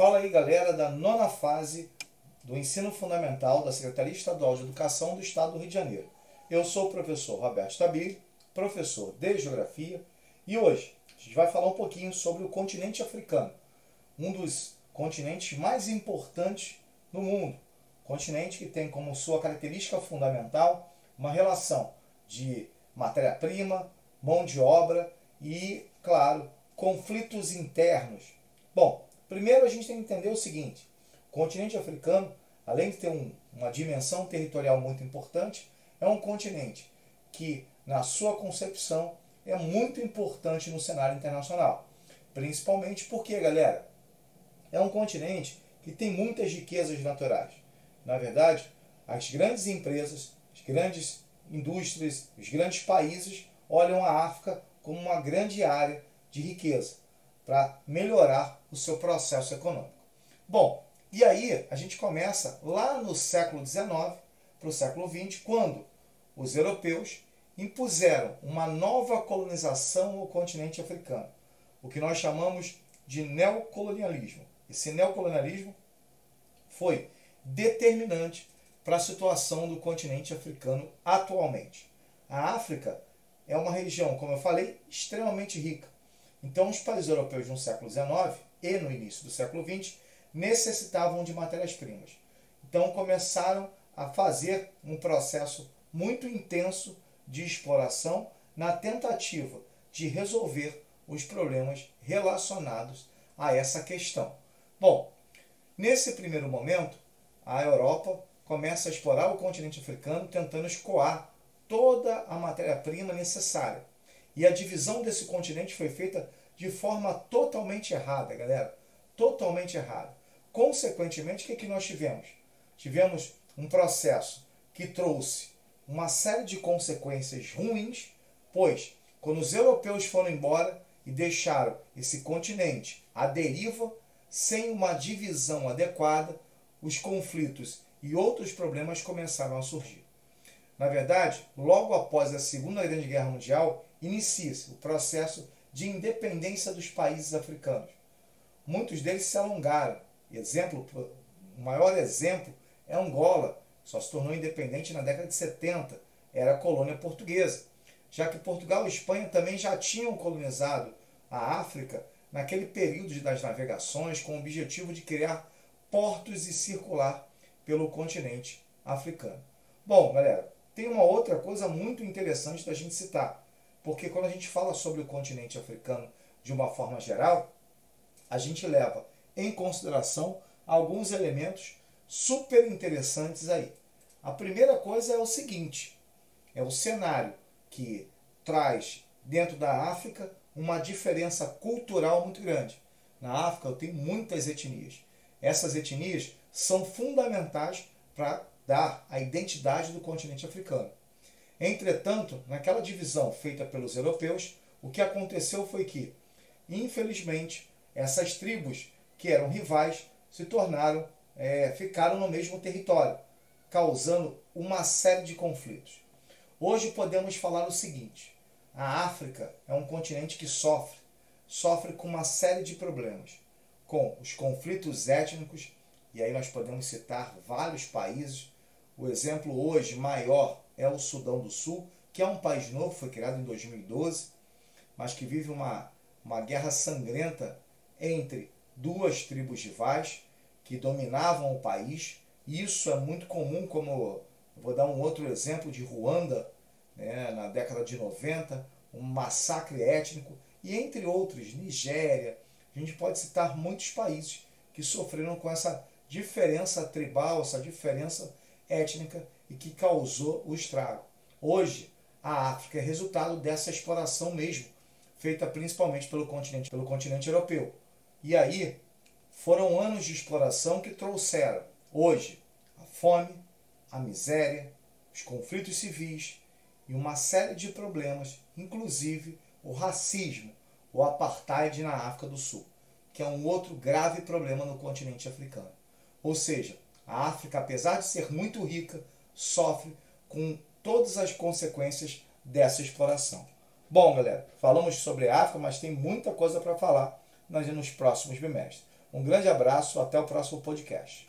Fala aí, galera, da nona fase do ensino fundamental da Secretaria Estadual de Educação do Estado do Rio de Janeiro. Eu sou o professor Roberto Stabile, professor de Geografia, e hoje a gente vai falar um pouquinho sobre o continente africano, um dos continentes mais importantes no mundo. Continente que tem como sua característica fundamental uma relação de matéria-prima, mão de obra e, claro, conflitos internos. Bom, Primeiro a gente tem que entender o seguinte: o continente africano, além de ter um, uma dimensão territorial muito importante, é um continente que, na sua concepção, é muito importante no cenário internacional. Principalmente porque, galera, é um continente que tem muitas riquezas naturais. Na verdade, as grandes empresas, as grandes indústrias, os grandes países olham a África como uma grande área de riqueza para melhorar o seu processo econômico. Bom, e aí a gente começa lá no século XIX para o século XX, quando os europeus impuseram uma nova colonização ao continente africano, o que nós chamamos de neocolonialismo. Esse neocolonialismo foi determinante para a situação do continente africano atualmente. A África é uma região, como eu falei, extremamente rica então, os países europeus no século XIX e no início do século XX necessitavam de matérias-primas. Então, começaram a fazer um processo muito intenso de exploração na tentativa de resolver os problemas relacionados a essa questão. Bom, nesse primeiro momento, a Europa começa a explorar o continente africano tentando escoar toda a matéria-prima necessária e a divisão desse continente foi feita de forma totalmente errada, galera. Totalmente errada. Consequentemente, o que, é que nós tivemos? Tivemos um processo que trouxe uma série de consequências ruins, pois quando os europeus foram embora e deixaram esse continente à deriva, sem uma divisão adequada, os conflitos e outros problemas começaram a surgir. Na verdade, logo após a Segunda Grande Guerra Mundial, inicia-se o processo de independência dos países africanos. Muitos deles se alongaram. Exemplo, o maior exemplo é Angola, só se tornou independente na década de 70, era colônia portuguesa, já que Portugal e Espanha também já tinham colonizado a África naquele período das navegações com o objetivo de criar portos e circular pelo continente africano. Bom, galera, tem uma outra coisa muito interessante da gente citar. Porque quando a gente fala sobre o continente africano de uma forma geral, a gente leva em consideração alguns elementos super interessantes aí. A primeira coisa é o seguinte: é o cenário que traz dentro da África uma diferença cultural muito grande. Na África eu tenho muitas etnias. Essas etnias são fundamentais para dar a identidade do continente africano. Entretanto, naquela divisão feita pelos europeus, o que aconteceu foi que, infelizmente, essas tribos que eram rivais se tornaram, é, ficaram no mesmo território, causando uma série de conflitos. Hoje podemos falar o seguinte: a África é um continente que sofre, sofre com uma série de problemas, com os conflitos étnicos, e aí nós podemos citar vários países. O exemplo hoje maior é o Sudão do Sul, que é um país novo, foi criado em 2012, mas que vive uma, uma guerra sangrenta entre duas tribos rivais que dominavam o país. Isso é muito comum, como vou dar um outro exemplo de Ruanda, né, na década de 90, um massacre étnico, e entre outros, Nigéria. A gente pode citar muitos países que sofreram com essa diferença tribal, essa diferença étnica e que causou o estrago. Hoje, a África é resultado dessa exploração mesmo, feita principalmente pelo continente, pelo continente europeu. E aí, foram anos de exploração que trouxeram, hoje, a fome, a miséria, os conflitos civis e uma série de problemas, inclusive o racismo, o apartheid na África do Sul, que é um outro grave problema no continente africano. Ou seja, a África, apesar de ser muito rica, sofre com todas as consequências dessa exploração. Bom, galera, falamos sobre África, mas tem muita coisa para falar nos próximos bimestres. Um grande abraço, até o próximo podcast.